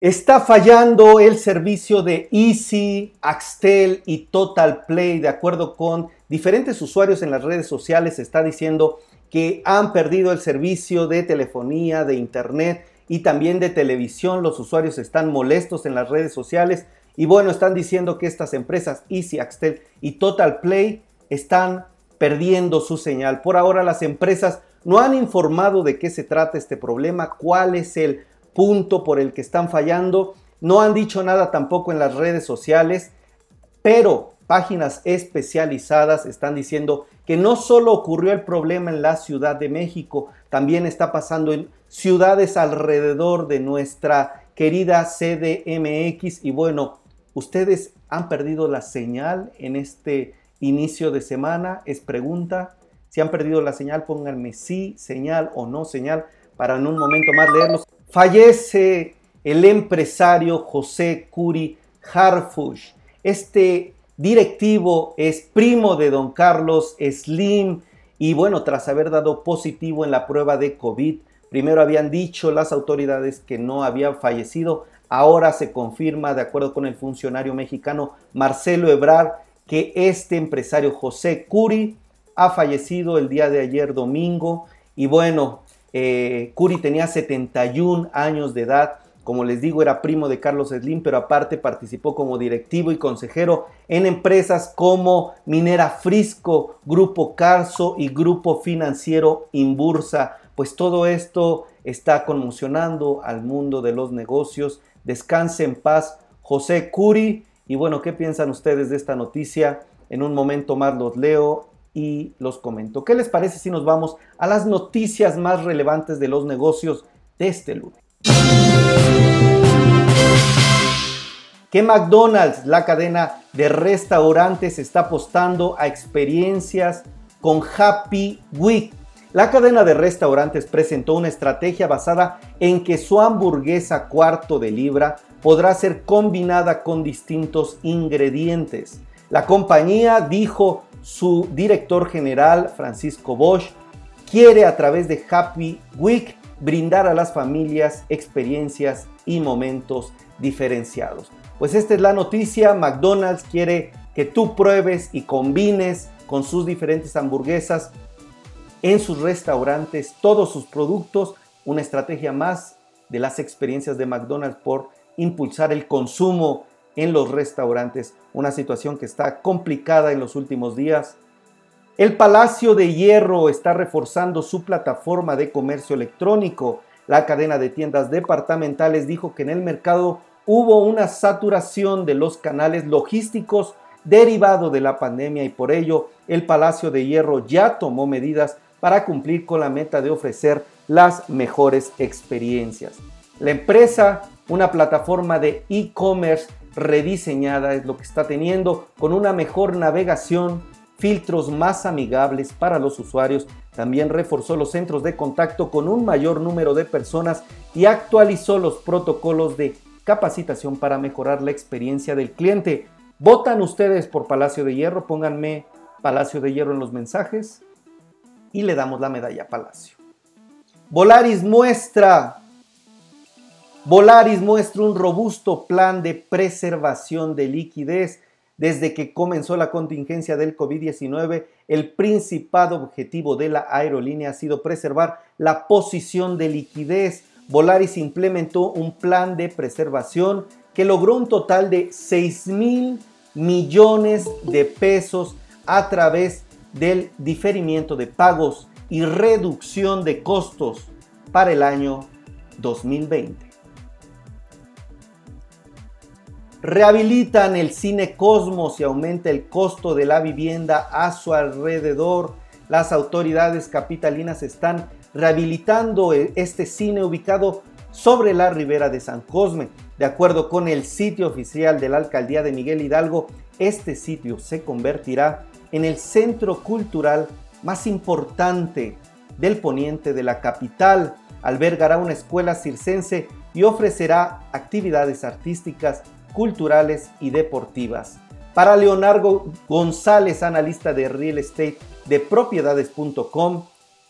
Está fallando el servicio de Easy, Axtel y Total Play. De acuerdo con diferentes usuarios en las redes sociales, está diciendo que han perdido el servicio de telefonía, de internet y también de televisión. Los usuarios están molestos en las redes sociales y bueno, están diciendo que estas empresas Easy, Axtel y Total Play están perdiendo su señal. Por ahora las empresas no han informado de qué se trata este problema, cuál es el punto por el que están fallando. No han dicho nada tampoco en las redes sociales, pero páginas especializadas están diciendo que no solo ocurrió el problema en la Ciudad de México, también está pasando en ciudades alrededor de nuestra querida CDMX. Y bueno, ustedes han perdido la señal en este inicio de semana. Es pregunta. Si han perdido la señal, pónganme sí, señal o no señal para en un momento más leerlos. Fallece el empresario José Curi Harfush. Este directivo es primo de don Carlos Slim y bueno, tras haber dado positivo en la prueba de COVID, primero habían dicho las autoridades que no había fallecido, ahora se confirma de acuerdo con el funcionario mexicano Marcelo Ebrar que este empresario José Curi ha fallecido el día de ayer domingo y bueno, eh, Curi tenía 71 años de edad. Como les digo, era primo de Carlos Slim, pero aparte participó como directivo y consejero en empresas como Minera Frisco, Grupo Carso y Grupo Financiero Inbursa. Pues todo esto está conmocionando al mundo de los negocios. Descanse en paz, José Curi. Y bueno, ¿qué piensan ustedes de esta noticia? En un momento más los leo y los comento. ¿Qué les parece si nos vamos a las noticias más relevantes de los negocios de este lunes? Que McDonald's, la cadena de restaurantes, está apostando a experiencias con Happy Week. La cadena de restaurantes presentó una estrategia basada en que su hamburguesa cuarto de libra podrá ser combinada con distintos ingredientes. La compañía dijo su director general, Francisco Bosch, quiere a través de Happy Week brindar a las familias experiencias y momentos diferenciados. Pues esta es la noticia, McDonald's quiere que tú pruebes y combines con sus diferentes hamburguesas en sus restaurantes todos sus productos, una estrategia más de las experiencias de McDonald's por impulsar el consumo en los restaurantes, una situación que está complicada en los últimos días. El Palacio de Hierro está reforzando su plataforma de comercio electrónico. La cadena de tiendas departamentales dijo que en el mercado hubo una saturación de los canales logísticos derivado de la pandemia y por ello el Palacio de Hierro ya tomó medidas para cumplir con la meta de ofrecer las mejores experiencias. La empresa, una plataforma de e-commerce rediseñada es lo que está teniendo con una mejor navegación, filtros más amigables para los usuarios. También reforzó los centros de contacto con un mayor número de personas y actualizó los protocolos de capacitación para mejorar la experiencia del cliente. ¿Votan ustedes por Palacio de Hierro? Pónganme Palacio de Hierro en los mensajes y le damos la medalla Palacio. Volaris muestra Volaris muestra un robusto plan de preservación de liquidez. Desde que comenzó la contingencia del COVID-19, el principal objetivo de la aerolínea ha sido preservar la posición de liquidez. Volaris implementó un plan de preservación que logró un total de 6 mil millones de pesos a través del diferimiento de pagos y reducción de costos para el año 2020. Rehabilitan el cine Cosmos y aumenta el costo de la vivienda a su alrededor. Las autoridades capitalinas están rehabilitando e-, este cine ubicado sobre la ribera de San Cosme. De acuerdo con el sitio oficial de la alcaldía de Miguel Hidalgo, este sitio se convertirá en el centro cultural más importante del poniente de la capital. Albergará una escuela circense y ofrecerá actividades artísticas culturales y deportivas. Para Leonardo González, analista de real estate de propiedades.com,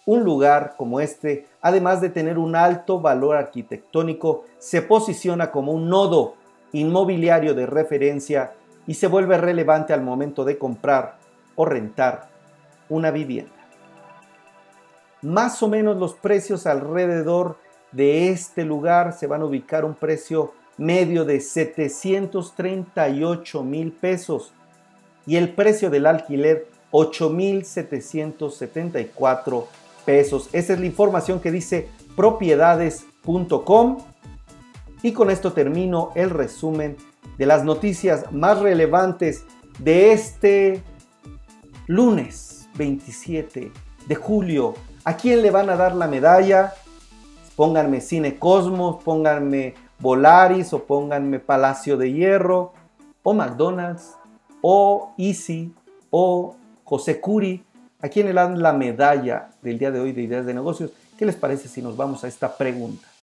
un lugar como este, además de tener un alto valor arquitectónico, se posiciona como un nodo inmobiliario de referencia y se vuelve relevante al momento de comprar o rentar una vivienda. Más o menos los precios alrededor de este lugar se van a ubicar un precio medio de 738 mil pesos y el precio del alquiler 8.774 pesos. Esa es la información que dice propiedades.com. Y con esto termino el resumen de las noticias más relevantes de este lunes 27 de julio. ¿A quién le van a dar la medalla? Pónganme Cine Cosmos, pónganme Volaris o pónganme Palacio de Hierro o McDonald's o Easy o José Curi, a quién le dan la medalla del día de hoy de ideas de negocios. ¿Qué les parece si nos vamos a esta pregunta?